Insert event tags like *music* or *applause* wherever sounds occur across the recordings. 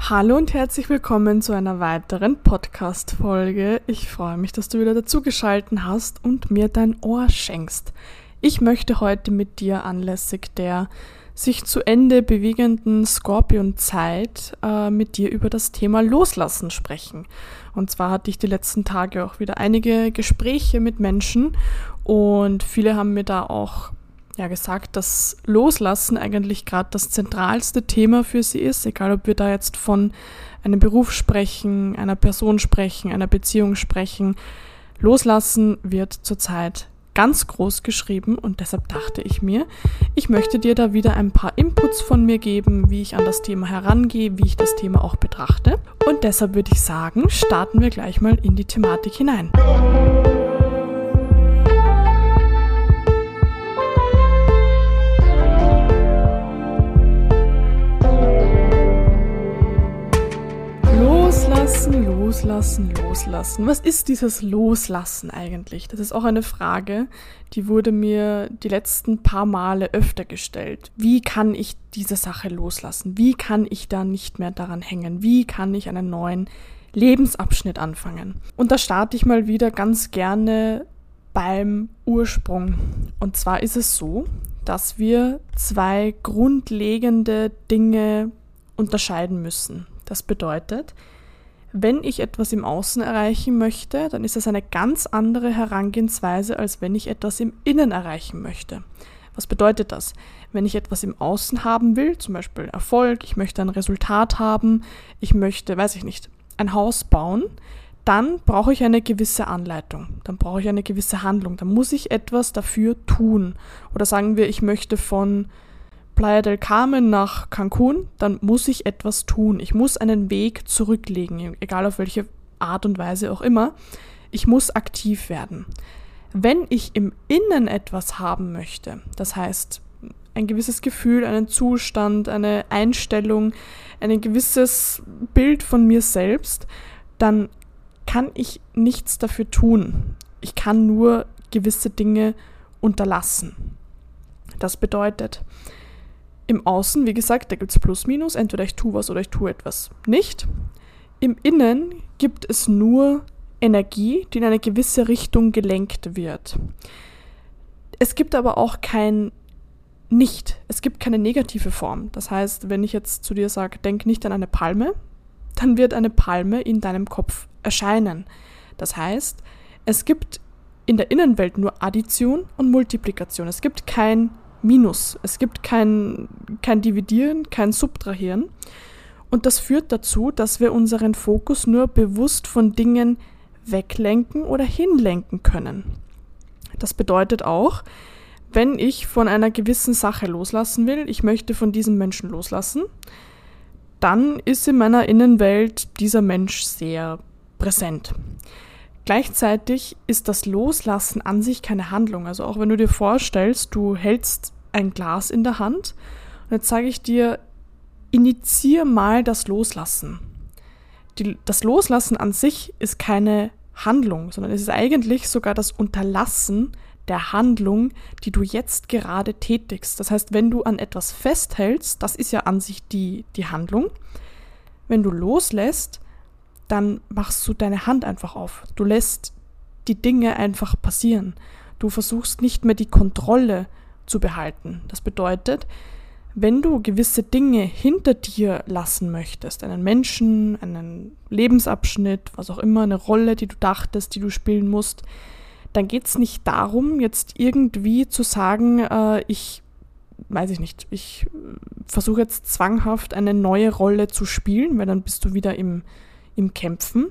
Hallo und herzlich willkommen zu einer weiteren Podcast-Folge. Ich freue mich, dass du wieder dazugeschalten hast und mir dein Ohr schenkst. Ich möchte heute mit dir anlässig der sich zu Ende bewegenden Skorpion-Zeit äh, mit dir über das Thema Loslassen sprechen. Und zwar hatte ich die letzten Tage auch wieder einige Gespräche mit Menschen und viele haben mir da auch ja gesagt, dass Loslassen eigentlich gerade das zentralste Thema für sie ist, egal ob wir da jetzt von einem Beruf sprechen, einer Person sprechen, einer Beziehung sprechen. Loslassen wird zurzeit ganz groß geschrieben und deshalb dachte ich mir, ich möchte dir da wieder ein paar Inputs von mir geben, wie ich an das Thema herangehe, wie ich das Thema auch betrachte. Und deshalb würde ich sagen, starten wir gleich mal in die Thematik hinein. Loslassen, loslassen, loslassen. Was ist dieses Loslassen eigentlich? Das ist auch eine Frage, die wurde mir die letzten paar Male öfter gestellt. Wie kann ich diese Sache loslassen? Wie kann ich da nicht mehr daran hängen? Wie kann ich einen neuen Lebensabschnitt anfangen? Und da starte ich mal wieder ganz gerne beim Ursprung. Und zwar ist es so, dass wir zwei grundlegende Dinge unterscheiden müssen. Das bedeutet, wenn ich etwas im Außen erreichen möchte, dann ist das eine ganz andere Herangehensweise, als wenn ich etwas im Innen erreichen möchte. Was bedeutet das? Wenn ich etwas im Außen haben will, zum Beispiel Erfolg, ich möchte ein Resultat haben, ich möchte, weiß ich nicht, ein Haus bauen, dann brauche ich eine gewisse Anleitung, dann brauche ich eine gewisse Handlung, dann muss ich etwas dafür tun. Oder sagen wir, ich möchte von Playa del Carmen nach Cancun, dann muss ich etwas tun. Ich muss einen Weg zurücklegen, egal auf welche Art und Weise auch immer. Ich muss aktiv werden. Wenn ich im Innen etwas haben möchte, das heißt ein gewisses Gefühl, einen Zustand, eine Einstellung, ein gewisses Bild von mir selbst, dann kann ich nichts dafür tun. Ich kann nur gewisse Dinge unterlassen. Das bedeutet, im Außen, wie gesagt, da gibt es Plus, Minus, entweder ich tue was oder ich tue etwas nicht. Im Innen gibt es nur Energie, die in eine gewisse Richtung gelenkt wird. Es gibt aber auch kein Nicht. Es gibt keine negative Form. Das heißt, wenn ich jetzt zu dir sage, denk nicht an eine Palme, dann wird eine Palme in deinem Kopf erscheinen. Das heißt, es gibt in der Innenwelt nur Addition und Multiplikation. Es gibt kein Minus. Es gibt kein, kein Dividieren, kein Subtrahieren. Und das führt dazu, dass wir unseren Fokus nur bewusst von Dingen weglenken oder hinlenken können. Das bedeutet auch, wenn ich von einer gewissen Sache loslassen will, ich möchte von diesem Menschen loslassen, dann ist in meiner Innenwelt dieser Mensch sehr präsent. Gleichzeitig ist das Loslassen an sich keine Handlung. Also auch wenn du dir vorstellst, du hältst ein Glas in der Hand und jetzt sage ich dir, initiier mal das Loslassen. Die, das Loslassen an sich ist keine Handlung, sondern es ist eigentlich sogar das Unterlassen der Handlung, die du jetzt gerade tätigst. Das heißt, wenn du an etwas festhältst, das ist ja an sich die, die Handlung. Wenn du loslässt, dann machst du deine Hand einfach auf. Du lässt die Dinge einfach passieren. Du versuchst nicht mehr die Kontrolle zu behalten. Das bedeutet, wenn du gewisse Dinge hinter dir lassen möchtest, einen Menschen, einen Lebensabschnitt, was auch immer, eine Rolle, die du dachtest, die du spielen musst, dann geht es nicht darum, jetzt irgendwie zu sagen, äh, ich weiß ich nicht, ich versuche jetzt zwanghaft eine neue Rolle zu spielen, weil dann bist du wieder im im Kämpfen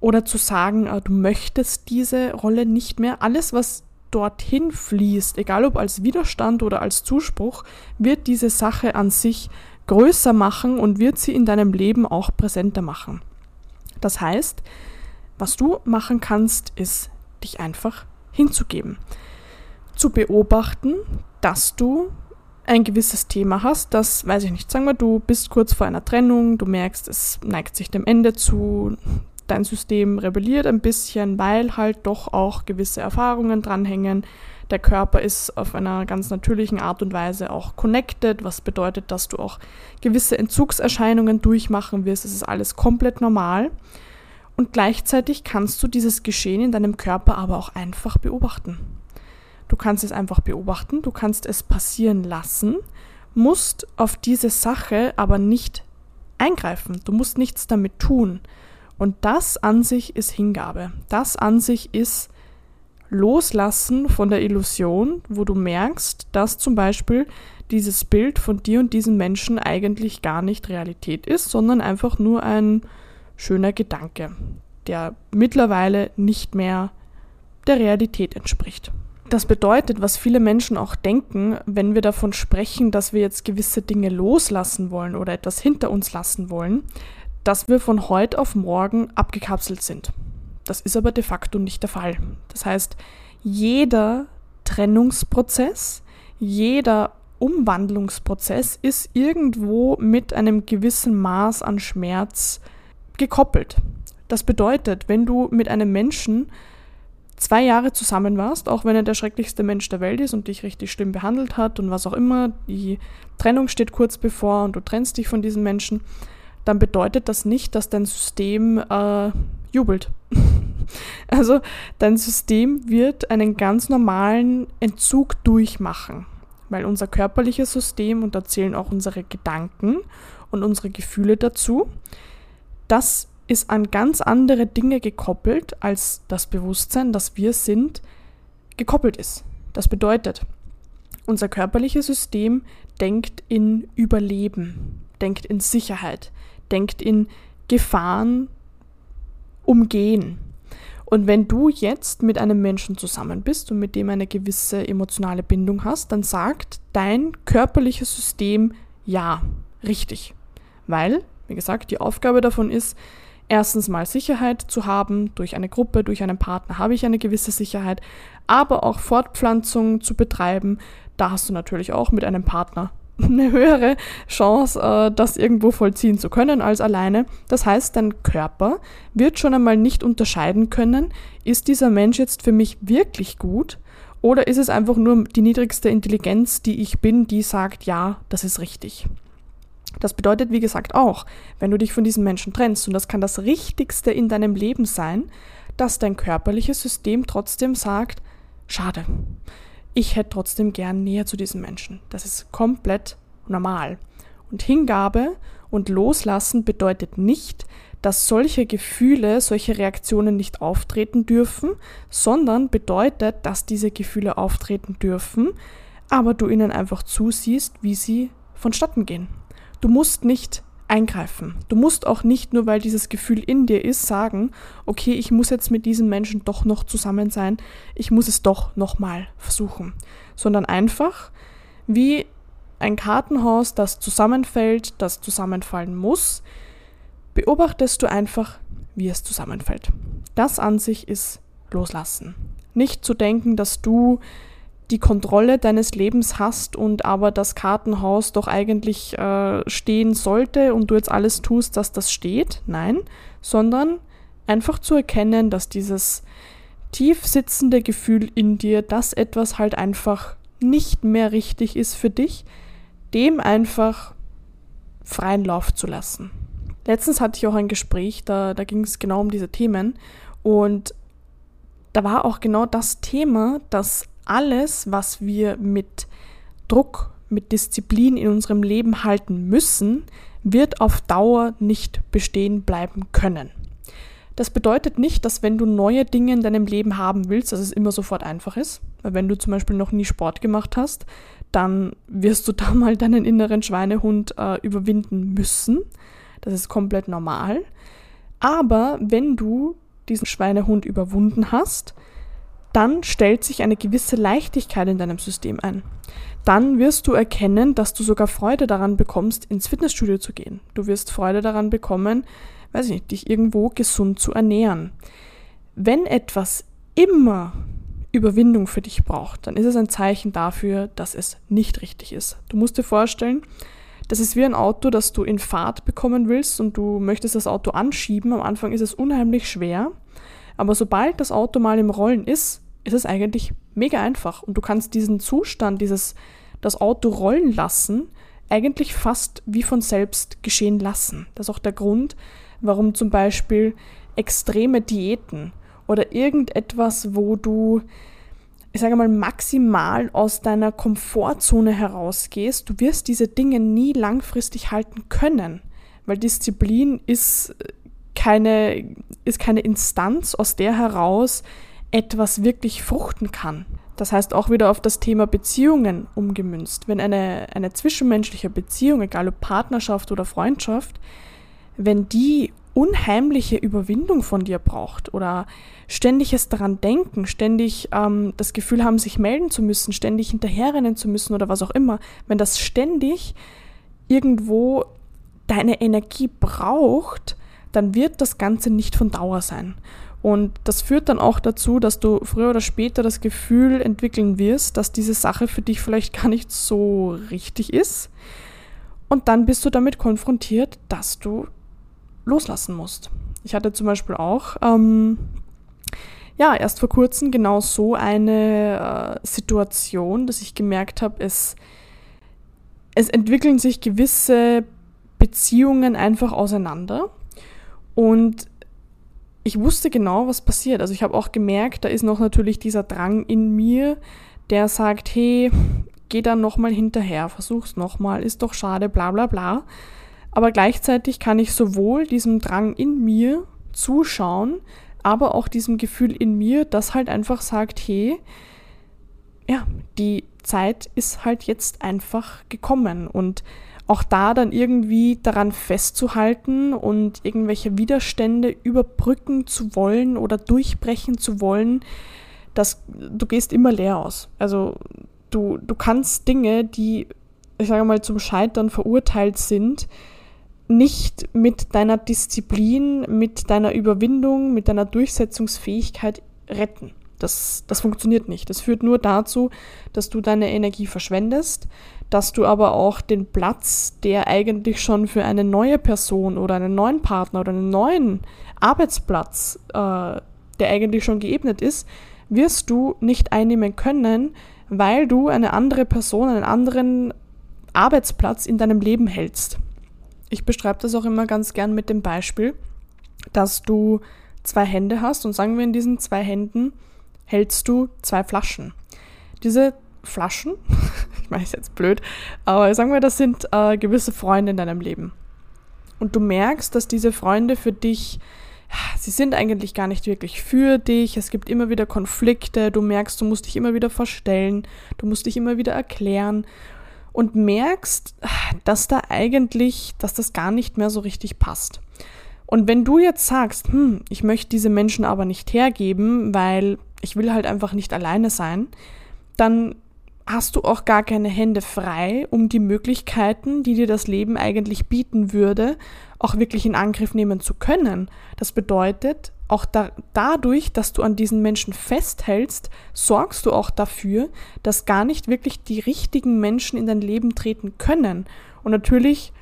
oder zu sagen, äh, du möchtest diese Rolle nicht mehr. Alles, was dorthin fließt, egal ob als Widerstand oder als Zuspruch, wird diese Sache an sich größer machen und wird sie in deinem Leben auch präsenter machen. Das heißt, was du machen kannst, ist dich einfach hinzugeben. Zu beobachten, dass du ein gewisses Thema hast, das, weiß ich nicht, sagen wir, du bist kurz vor einer Trennung, du merkst, es neigt sich dem Ende zu, dein System rebelliert ein bisschen, weil halt doch auch gewisse Erfahrungen dranhängen. Der Körper ist auf einer ganz natürlichen Art und Weise auch connected, was bedeutet, dass du auch gewisse Entzugserscheinungen durchmachen wirst. Es ist alles komplett normal. Und gleichzeitig kannst du dieses Geschehen in deinem Körper aber auch einfach beobachten. Du kannst es einfach beobachten, du kannst es passieren lassen, musst auf diese Sache aber nicht eingreifen. Du musst nichts damit tun. Und das an sich ist Hingabe. Das an sich ist Loslassen von der Illusion, wo du merkst, dass zum Beispiel dieses Bild von dir und diesen Menschen eigentlich gar nicht Realität ist, sondern einfach nur ein schöner Gedanke, der mittlerweile nicht mehr der Realität entspricht. Das bedeutet, was viele Menschen auch denken, wenn wir davon sprechen, dass wir jetzt gewisse Dinge loslassen wollen oder etwas hinter uns lassen wollen, dass wir von heute auf morgen abgekapselt sind. Das ist aber de facto nicht der Fall. Das heißt, jeder Trennungsprozess, jeder Umwandlungsprozess ist irgendwo mit einem gewissen Maß an Schmerz gekoppelt. Das bedeutet, wenn du mit einem Menschen zwei Jahre zusammen warst, auch wenn er der schrecklichste Mensch der Welt ist und dich richtig schlimm behandelt hat und was auch immer, die Trennung steht kurz bevor und du trennst dich von diesen Menschen, dann bedeutet das nicht, dass dein System äh, jubelt. *laughs* also dein System wird einen ganz normalen Entzug durchmachen, weil unser körperliches System, und da zählen auch unsere Gedanken und unsere Gefühle dazu, das ist an ganz andere Dinge gekoppelt, als das Bewusstsein, das wir sind, gekoppelt ist. Das bedeutet, unser körperliches System denkt in Überleben, denkt in Sicherheit, denkt in Gefahren umgehen. Und wenn du jetzt mit einem Menschen zusammen bist und mit dem eine gewisse emotionale Bindung hast, dann sagt dein körperliches System ja, richtig. Weil, wie gesagt, die Aufgabe davon ist, erstens mal Sicherheit zu haben, durch eine Gruppe, durch einen Partner habe ich eine gewisse Sicherheit, aber auch Fortpflanzung zu betreiben, da hast du natürlich auch mit einem Partner *laughs* eine höhere Chance, äh, das irgendwo vollziehen zu können als alleine. Das heißt, dein Körper wird schon einmal nicht unterscheiden können, ist dieser Mensch jetzt für mich wirklich gut oder ist es einfach nur die niedrigste Intelligenz, die ich bin, die sagt, ja, das ist richtig. Das bedeutet, wie gesagt, auch, wenn du dich von diesem Menschen trennst, und das kann das Richtigste in deinem Leben sein, dass dein körperliches System trotzdem sagt, schade, ich hätte trotzdem gern näher zu diesem Menschen. Das ist komplett normal. Und Hingabe und Loslassen bedeutet nicht, dass solche Gefühle, solche Reaktionen nicht auftreten dürfen, sondern bedeutet, dass diese Gefühle auftreten dürfen, aber du ihnen einfach zusiehst, wie sie vonstatten gehen. Du musst nicht eingreifen. Du musst auch nicht nur, weil dieses Gefühl in dir ist, sagen, okay, ich muss jetzt mit diesem Menschen doch noch zusammen sein, ich muss es doch nochmal versuchen, sondern einfach wie ein Kartenhaus, das zusammenfällt, das zusammenfallen muss, beobachtest du einfach, wie es zusammenfällt. Das an sich ist loslassen. Nicht zu denken, dass du die Kontrolle deines Lebens hast und aber das Kartenhaus doch eigentlich äh, stehen sollte und du jetzt alles tust, dass das steht. Nein, sondern einfach zu erkennen, dass dieses tief sitzende Gefühl in dir, dass etwas halt einfach nicht mehr richtig ist für dich, dem einfach freien Lauf zu lassen. Letztens hatte ich auch ein Gespräch, da, da ging es genau um diese Themen und da war auch genau das Thema, dass alles, was wir mit Druck, mit Disziplin in unserem Leben halten müssen, wird auf Dauer nicht bestehen bleiben können. Das bedeutet nicht, dass wenn du neue Dinge in deinem Leben haben willst, dass es immer sofort einfach ist. Weil wenn du zum Beispiel noch nie Sport gemacht hast, dann wirst du *laughs* da mal deinen inneren Schweinehund äh, überwinden müssen. Das ist komplett normal. Aber wenn du diesen Schweinehund überwunden hast, dann stellt sich eine gewisse Leichtigkeit in deinem System ein. Dann wirst du erkennen, dass du sogar Freude daran bekommst, ins Fitnessstudio zu gehen. Du wirst Freude daran bekommen, weiß ich nicht, dich irgendwo gesund zu ernähren. Wenn etwas immer Überwindung für dich braucht, dann ist es ein Zeichen dafür, dass es nicht richtig ist. Du musst dir vorstellen, Das ist wie ein Auto, das du in Fahrt bekommen willst und du möchtest das Auto anschieben. Am Anfang ist es unheimlich schwer, aber sobald das Auto mal im Rollen ist, ist es eigentlich mega einfach und du kannst diesen Zustand, dieses das Auto rollen lassen, eigentlich fast wie von selbst geschehen lassen. Das ist auch der Grund, warum zum Beispiel extreme Diäten oder irgendetwas, wo du, ich sage mal, maximal aus deiner Komfortzone herausgehst, du wirst diese Dinge nie langfristig halten können, weil Disziplin ist keine, ist keine Instanz, aus der heraus etwas wirklich fruchten kann. Das heißt auch wieder auf das Thema Beziehungen umgemünzt. Wenn eine, eine zwischenmenschliche Beziehung, egal ob Partnerschaft oder Freundschaft, wenn die unheimliche Überwindung von dir braucht oder ständiges daran denken, ständig ähm, das Gefühl haben, sich melden zu müssen, ständig hinterherrennen zu müssen oder was auch immer, wenn das ständig irgendwo deine Energie braucht, dann wird das Ganze nicht von Dauer sein. Und das führt dann auch dazu, dass du früher oder später das Gefühl entwickeln wirst, dass diese Sache für dich vielleicht gar nicht so richtig ist. Und dann bist du damit konfrontiert, dass du loslassen musst. Ich hatte zum Beispiel auch, ähm, ja, erst vor kurzem genau so eine äh, Situation, dass ich gemerkt habe, es, es entwickeln sich gewisse Beziehungen einfach auseinander. Und ich wusste genau, was passiert. Also ich habe auch gemerkt, da ist noch natürlich dieser Drang in mir, der sagt, hey, geh dann nochmal hinterher, versuch's nochmal, ist doch schade, bla bla bla. Aber gleichzeitig kann ich sowohl diesem Drang in mir zuschauen, aber auch diesem Gefühl in mir, das halt einfach sagt, hey, ja, die Zeit ist halt jetzt einfach gekommen und auch da dann irgendwie daran festzuhalten und irgendwelche Widerstände überbrücken zu wollen oder durchbrechen zu wollen, dass du gehst immer leer aus. Also du, du kannst Dinge, die, ich sage mal, zum Scheitern verurteilt sind, nicht mit deiner Disziplin, mit deiner Überwindung, mit deiner Durchsetzungsfähigkeit retten. Das, das funktioniert nicht. Das führt nur dazu, dass du deine Energie verschwendest, dass du aber auch den Platz, der eigentlich schon für eine neue Person oder einen neuen Partner oder einen neuen Arbeitsplatz, äh, der eigentlich schon geebnet ist, wirst du nicht einnehmen können, weil du eine andere Person, einen anderen Arbeitsplatz in deinem Leben hältst. Ich beschreibe das auch immer ganz gern mit dem Beispiel, dass du zwei Hände hast und sagen wir in diesen zwei Händen hältst du zwei Flaschen. Diese Flaschen, *laughs* ich meine, ist jetzt blöd, aber sagen wir, das sind äh, gewisse Freunde in deinem Leben. Und du merkst, dass diese Freunde für dich, sie sind eigentlich gar nicht wirklich für dich, es gibt immer wieder Konflikte, du merkst, du musst dich immer wieder verstellen, du musst dich immer wieder erklären und merkst, dass da eigentlich, dass das gar nicht mehr so richtig passt. Und wenn du jetzt sagst, hm, ich möchte diese Menschen aber nicht hergeben, weil ich will halt einfach nicht alleine sein, dann hast du auch gar keine Hände frei, um die Möglichkeiten, die dir das Leben eigentlich bieten würde, auch wirklich in Angriff nehmen zu können. Das bedeutet, auch da, dadurch, dass du an diesen Menschen festhältst, sorgst du auch dafür, dass gar nicht wirklich die richtigen Menschen in dein Leben treten können. Und natürlich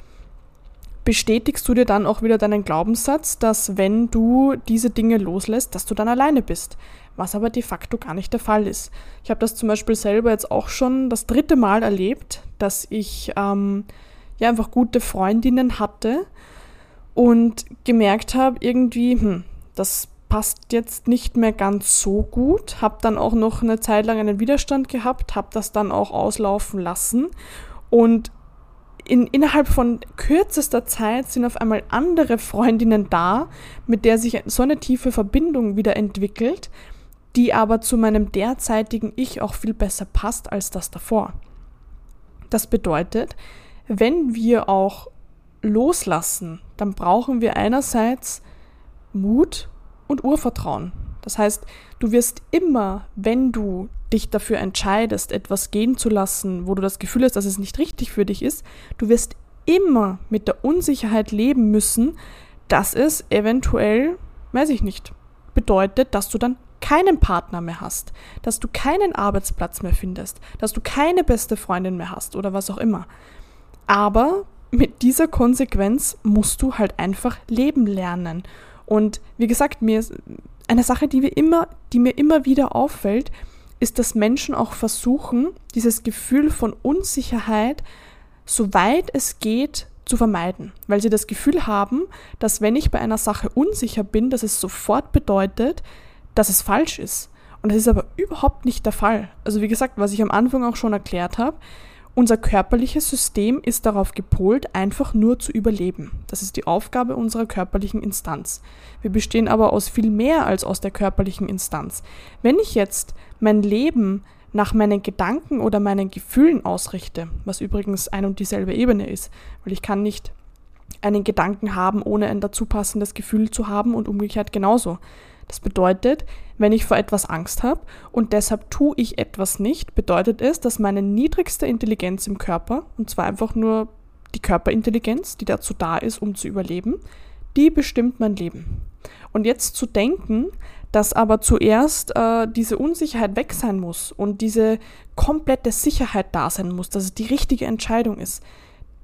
bestätigst du dir dann auch wieder deinen Glaubenssatz, dass wenn du diese Dinge loslässt, dass du dann alleine bist was aber de facto gar nicht der Fall ist. Ich habe das zum Beispiel selber jetzt auch schon das dritte Mal erlebt, dass ich ähm, ja einfach gute Freundinnen hatte und gemerkt habe, irgendwie, hm, das passt jetzt nicht mehr ganz so gut. Habe dann auch noch eine Zeit lang einen Widerstand gehabt, habe das dann auch auslaufen lassen und in, innerhalb von kürzester Zeit sind auf einmal andere Freundinnen da, mit der sich so eine tiefe Verbindung wieder entwickelt, die aber zu meinem derzeitigen Ich auch viel besser passt als das davor. Das bedeutet, wenn wir auch loslassen, dann brauchen wir einerseits Mut und Urvertrauen. Das heißt, du wirst immer, wenn du dich dafür entscheidest, etwas gehen zu lassen, wo du das Gefühl hast, dass es nicht richtig für dich ist, du wirst immer mit der Unsicherheit leben müssen, dass es eventuell, weiß ich nicht, bedeutet, dass du dann keinen Partner mehr hast, dass du keinen Arbeitsplatz mehr findest, dass du keine beste Freundin mehr hast oder was auch immer. Aber mit dieser Konsequenz musst du halt einfach leben lernen. Und wie gesagt, mir eine Sache, die, immer, die mir immer wieder auffällt, ist, dass Menschen auch versuchen, dieses Gefühl von Unsicherheit, soweit es geht, zu vermeiden, weil sie das Gefühl haben, dass wenn ich bei einer Sache unsicher bin, dass es sofort bedeutet, dass es falsch ist. Und das ist aber überhaupt nicht der Fall. Also wie gesagt, was ich am Anfang auch schon erklärt habe, unser körperliches System ist darauf gepolt, einfach nur zu überleben. Das ist die Aufgabe unserer körperlichen Instanz. Wir bestehen aber aus viel mehr als aus der körperlichen Instanz. Wenn ich jetzt mein Leben nach meinen Gedanken oder meinen Gefühlen ausrichte, was übrigens ein und dieselbe Ebene ist, weil ich kann nicht einen Gedanken haben, ohne ein dazu passendes Gefühl zu haben und umgekehrt genauso. Das bedeutet, wenn ich vor etwas Angst habe und deshalb tue ich etwas nicht, bedeutet es, dass meine niedrigste Intelligenz im Körper, und zwar einfach nur die Körperintelligenz, die dazu da ist, um zu überleben, die bestimmt mein Leben. Und jetzt zu denken, dass aber zuerst äh, diese Unsicherheit weg sein muss und diese komplette Sicherheit da sein muss, dass es die richtige Entscheidung ist,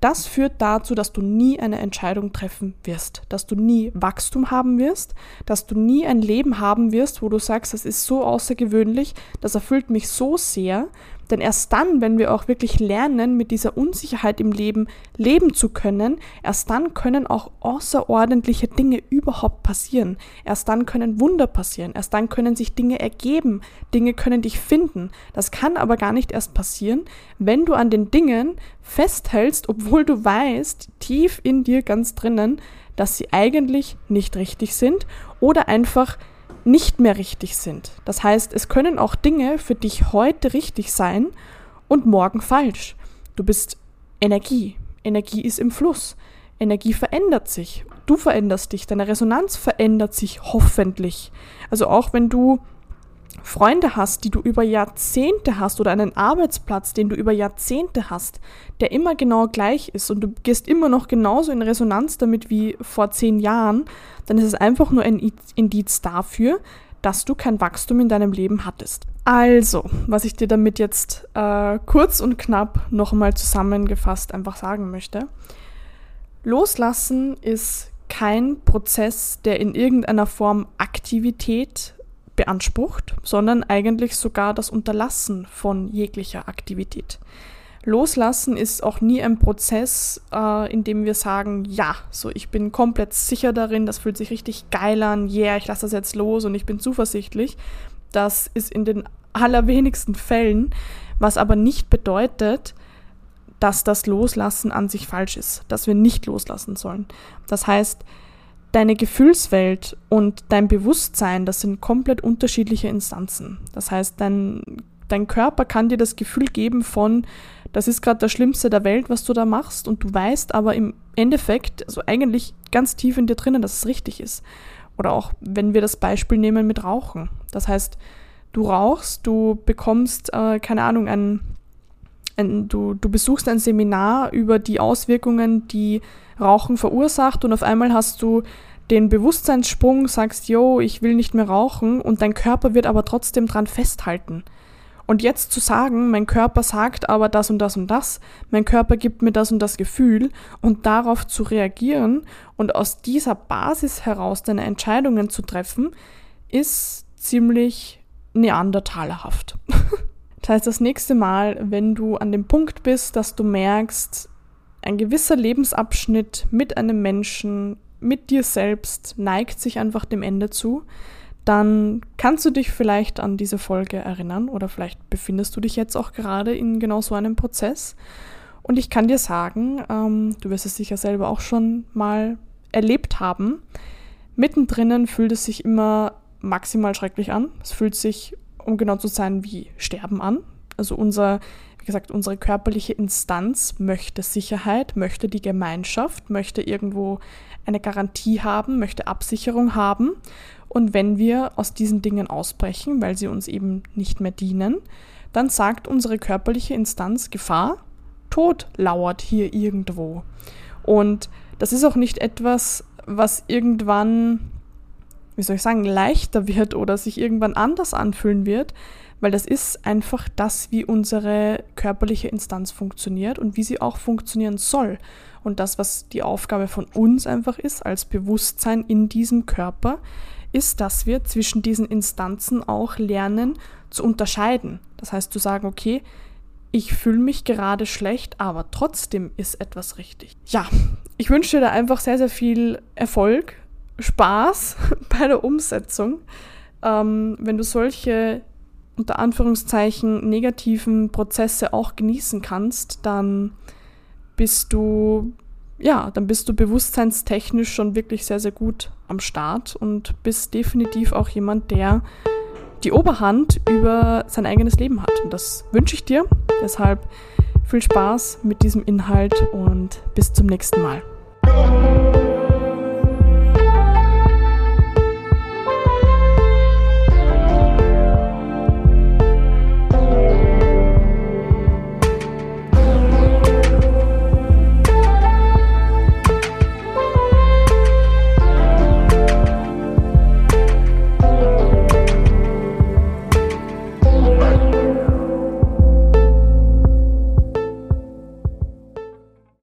das führt dazu, dass du nie eine Entscheidung treffen wirst, dass du nie Wachstum haben wirst, dass du nie ein Leben haben wirst, wo du sagst, das ist so außergewöhnlich, das erfüllt mich so sehr, denn erst dann, wenn wir auch wirklich lernen, mit dieser Unsicherheit im Leben leben zu können, erst dann können auch außerordentliche Dinge überhaupt passieren. Erst dann können Wunder passieren. Erst dann können sich Dinge ergeben. Dinge können dich finden. Das kann aber gar nicht erst passieren, wenn du an den Dingen festhältst, obwohl du weißt, tief in dir ganz drinnen, dass sie eigentlich nicht richtig sind oder einfach nicht mehr richtig sind. Das heißt, es können auch Dinge für dich heute richtig sein und morgen falsch. Du bist Energie. Energie ist im Fluss. Energie verändert sich. Du veränderst dich. Deine Resonanz verändert sich hoffentlich. Also auch wenn du Freunde hast, die du über Jahrzehnte hast oder einen Arbeitsplatz, den du über Jahrzehnte hast, der immer genau gleich ist und du gehst immer noch genauso in Resonanz damit wie vor zehn Jahren, dann ist es einfach nur ein Indiz dafür, dass du kein Wachstum in deinem Leben hattest. Also, was ich dir damit jetzt äh, kurz und knapp nochmal zusammengefasst einfach sagen möchte. Loslassen ist kein Prozess, der in irgendeiner Form Aktivität beansprucht, sondern eigentlich sogar das Unterlassen von jeglicher Aktivität. Loslassen ist auch nie ein Prozess, äh, in dem wir sagen, ja, so ich bin komplett sicher darin, das fühlt sich richtig geil an, yeah, ich lasse das jetzt los und ich bin zuversichtlich. Das ist in den allerwenigsten Fällen, was aber nicht bedeutet, dass das Loslassen an sich falsch ist, dass wir nicht loslassen sollen. Das heißt, deine Gefühlswelt und dein Bewusstsein, das sind komplett unterschiedliche Instanzen. Das heißt, dein, dein Körper kann dir das Gefühl geben von, das ist gerade das Schlimmste der Welt, was du da machst, und du weißt aber im Endeffekt, also eigentlich ganz tief in dir drinnen, dass es richtig ist. Oder auch, wenn wir das Beispiel nehmen mit Rauchen. Das heißt, du rauchst, du bekommst, äh, keine Ahnung, ein, ein, du, du besuchst ein Seminar über die Auswirkungen, die Rauchen verursacht und auf einmal hast du den Bewusstseinssprung, sagst, yo, ich will nicht mehr rauchen und dein Körper wird aber trotzdem dran festhalten. Und jetzt zu sagen, mein Körper sagt aber das und das und das, mein Körper gibt mir das und das Gefühl und darauf zu reagieren und aus dieser Basis heraus deine Entscheidungen zu treffen, ist ziemlich neandertalerhaft. *laughs* das heißt, das nächste Mal, wenn du an dem Punkt bist, dass du merkst, ein gewisser Lebensabschnitt mit einem Menschen, mit dir selbst neigt sich einfach dem Ende zu, dann kannst du dich vielleicht an diese Folge erinnern oder vielleicht befindest du dich jetzt auch gerade in genau so einem Prozess. Und ich kann dir sagen, ähm, du wirst es sicher selber auch schon mal erlebt haben, mittendrin fühlt es sich immer maximal schrecklich an. Es fühlt sich, um genau zu sein, wie Sterben an. Also unser wie gesagt, unsere körperliche Instanz möchte Sicherheit, möchte die Gemeinschaft, möchte irgendwo eine Garantie haben, möchte Absicherung haben. Und wenn wir aus diesen Dingen ausbrechen, weil sie uns eben nicht mehr dienen, dann sagt unsere körperliche Instanz Gefahr, Tod lauert hier irgendwo. Und das ist auch nicht etwas, was irgendwann wie soll ich sagen, leichter wird oder sich irgendwann anders anfühlen wird, weil das ist einfach das, wie unsere körperliche Instanz funktioniert und wie sie auch funktionieren soll. Und das, was die Aufgabe von uns einfach ist, als Bewusstsein in diesem Körper, ist, dass wir zwischen diesen Instanzen auch lernen zu unterscheiden. Das heißt, zu sagen, okay, ich fühle mich gerade schlecht, aber trotzdem ist etwas richtig. Ja, ich wünsche dir da einfach sehr, sehr viel Erfolg, Spaß *laughs* bei der Umsetzung. Ähm, wenn du solche unter Anführungszeichen negativen Prozesse auch genießen kannst, dann bist du ja, dann bist du bewusstseinstechnisch schon wirklich sehr, sehr gut am Start und bist definitiv auch jemand, der die Oberhand über sein eigenes Leben hat. Und das wünsche ich dir. Deshalb viel Spaß mit diesem Inhalt und bis zum nächsten Mal.